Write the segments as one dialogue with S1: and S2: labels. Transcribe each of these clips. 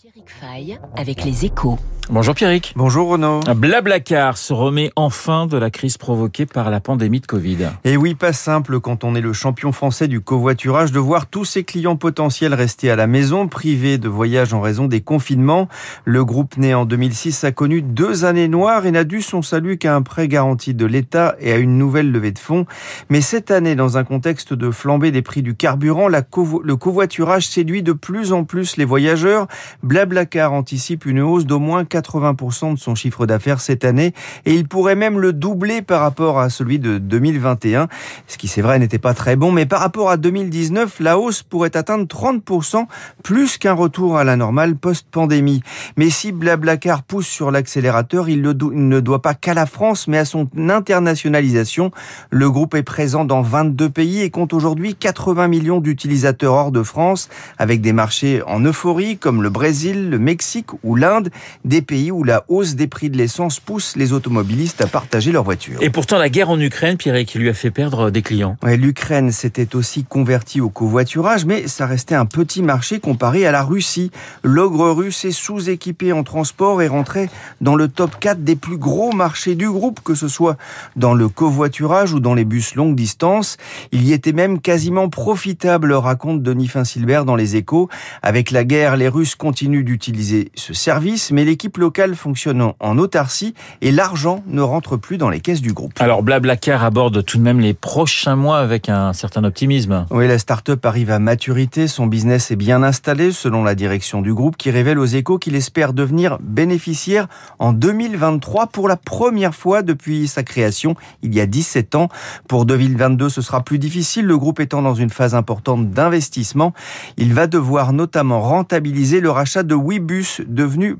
S1: Pierrick Fay avec les échos.
S2: Bonjour Pierrick.
S3: Bonjour Renaud.
S2: Blablacar se remet enfin de la crise provoquée par la pandémie de Covid.
S3: Et oui, pas simple quand on est le champion français du covoiturage de voir tous ses clients potentiels rester à la maison, privés de voyage en raison des confinements. Le groupe né en 2006 a connu deux années noires et n'a dû son salut qu'à un prêt garanti de l'État et à une nouvelle levée de fonds. Mais cette année, dans un contexte de flambée des prix du carburant, la covo le covoiturage séduit de plus en plus les voyageurs. Blablacar anticipe une hausse d'au moins 80% de son chiffre d'affaires cette année et il pourrait même le doubler par rapport à celui de 2021. Ce qui c'est vrai n'était pas très bon, mais par rapport à 2019, la hausse pourrait atteindre 30%, plus qu'un retour à la normale post-pandémie. Mais si Blablacar pousse sur l'accélérateur, il, ne doit pas qu'à la France, mais à son internationalisation. Le groupe est présent dans 22 pays et compte aujourd'hui 80 millions d'utilisateurs hors de France, avec des marchés en euphorie comme le Brésil, le Mexique ou l'Inde, des pays où la hausse des prix de l'essence pousse les automobilistes à partager leur voiture.
S2: Et pourtant, la guerre en Ukraine, Pierre, qui lui a fait perdre des clients.
S3: Ouais, L'Ukraine s'était aussi convertie au covoiturage, mais ça restait un petit marché comparé à la Russie. L'ogre russe est sous-équipé en transport et rentrait dans le top 4 des plus gros marchés du groupe, que ce soit dans le covoiturage ou dans les bus longue distance. Il y était même quasiment profitable, raconte Denis Finsilbert dans les échos. Avec la guerre, les Russes continuent d'utiliser ce service, mais l'équipe locale fonctionne en autarcie et l'argent ne rentre plus dans les caisses du groupe.
S2: Alors Blablacar aborde tout de même les prochains mois avec un certain optimisme.
S3: Oui, la start-up arrive à maturité, son business est bien installé selon la direction du groupe qui révèle aux échos qu'il espère devenir bénéficiaire en 2023 pour la première fois depuis sa création il y a 17 ans. Pour 2022, ce sera plus difficile, le groupe étant dans une phase importante d'investissement. Il va devoir notamment rentabiliser le rachat de Webus, devenu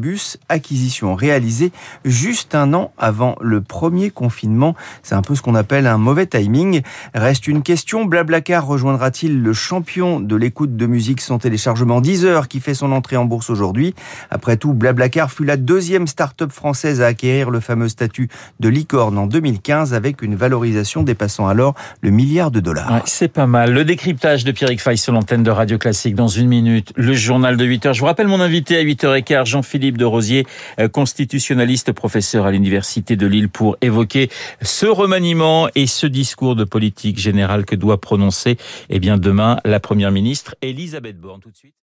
S3: Blablabus, acquisition réalisée juste un an avant le premier confinement. C'est un peu ce qu'on appelle un mauvais timing. Reste une question, Blablacar rejoindra-t-il le champion de l'écoute de musique sans téléchargement Deezer qui fait son entrée en bourse aujourd'hui? Après tout, Blablacar fut la deuxième start-up française à acquérir le fameux statut de licorne en 2015 avec une valorisation dépassant alors le milliard de dollars.
S2: C'est pas mal. Le décryptage de Pierrick Fay sur l'antenne de Radio Classique dans une minute. Le journal de 8 heures. Je vous rappelle mon invité à 8h15, Jean-Philippe de Rosier, constitutionnaliste, professeur à l'Université de Lille pour évoquer ce remaniement et ce discours de politique générale que doit prononcer, eh demain, la première ministre Elisabeth Borne. Tout de suite.